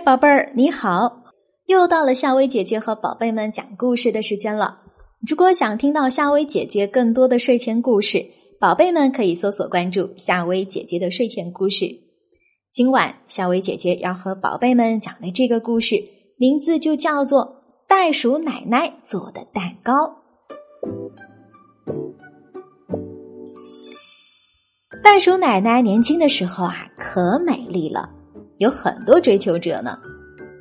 宝贝儿，你好！又到了夏薇姐姐和宝贝们讲故事的时间了。如果想听到夏薇姐姐更多的睡前故事，宝贝们可以搜索关注夏薇姐姐的睡前故事。今晚夏薇姐姐要和宝贝们讲的这个故事，名字就叫做《袋鼠奶奶做的蛋糕》。袋鼠奶奶年轻的时候啊，可美丽了，有很多追求者呢。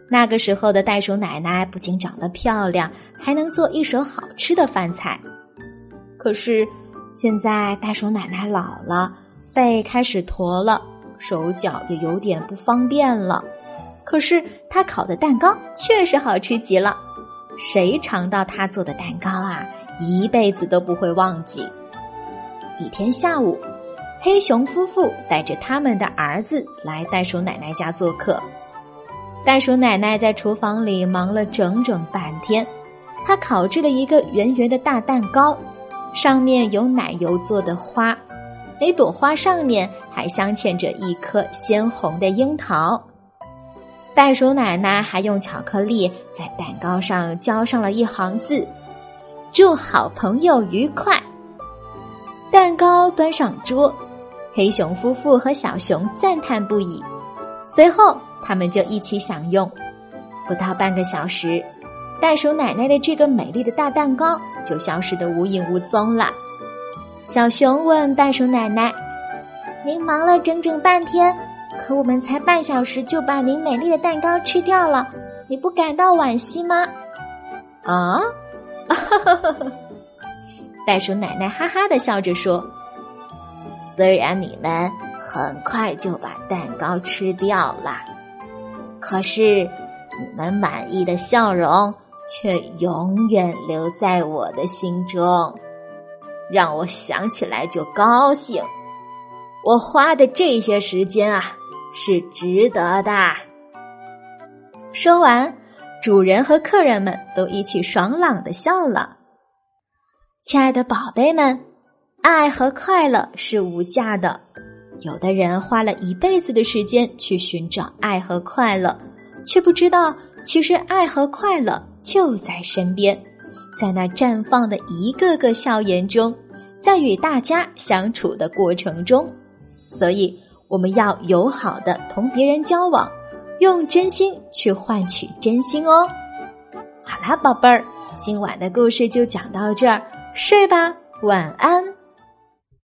那个时候的袋鼠奶奶不仅长得漂亮，还能做一手好吃的饭菜。可是现在袋鼠奶奶老了，背开始驼了，手脚也有点不方便了。可是她烤的蛋糕确实好吃极了，谁尝到她做的蛋糕啊，一辈子都不会忘记。一天下午，黑熊夫妇带着他们的儿子来袋鼠奶奶家做客。袋鼠奶奶在厨房里忙了整整半天，她烤制了一个圆圆的大蛋糕，上面有奶油做的花，每朵花上面还镶嵌着一颗鲜红的樱桃。袋鼠奶奶还用巧克力在蛋糕上浇上了一行字：“祝好朋友愉快。”蛋糕端上桌，黑熊夫妇和小熊赞叹不已。随后。他们就一起享用，不到半个小时，袋鼠奶奶的这个美丽的大蛋糕就消失的无影无踪了。小熊问袋鼠奶奶：“您忙了整整半天，可我们才半小时就把您美丽的蛋糕吃掉了，你不感到惋惜吗？”啊，袋鼠奶奶哈哈的笑着说：“虽然你们很快就把蛋糕吃掉了。”可是，你们满意的笑容却永远留在我的心中，让我想起来就高兴。我花的这些时间啊，是值得的。说完，主人和客人们都一起爽朗的笑了。亲爱的宝贝们，爱和快乐是无价的。有的人花了一辈子的时间去寻找爱和快乐，却不知道其实爱和快乐就在身边，在那绽放的一个个笑颜中，在与大家相处的过程中。所以，我们要友好的同别人交往，用真心去换取真心哦。好啦，宝贝儿，今晚的故事就讲到这儿，睡吧，晚安。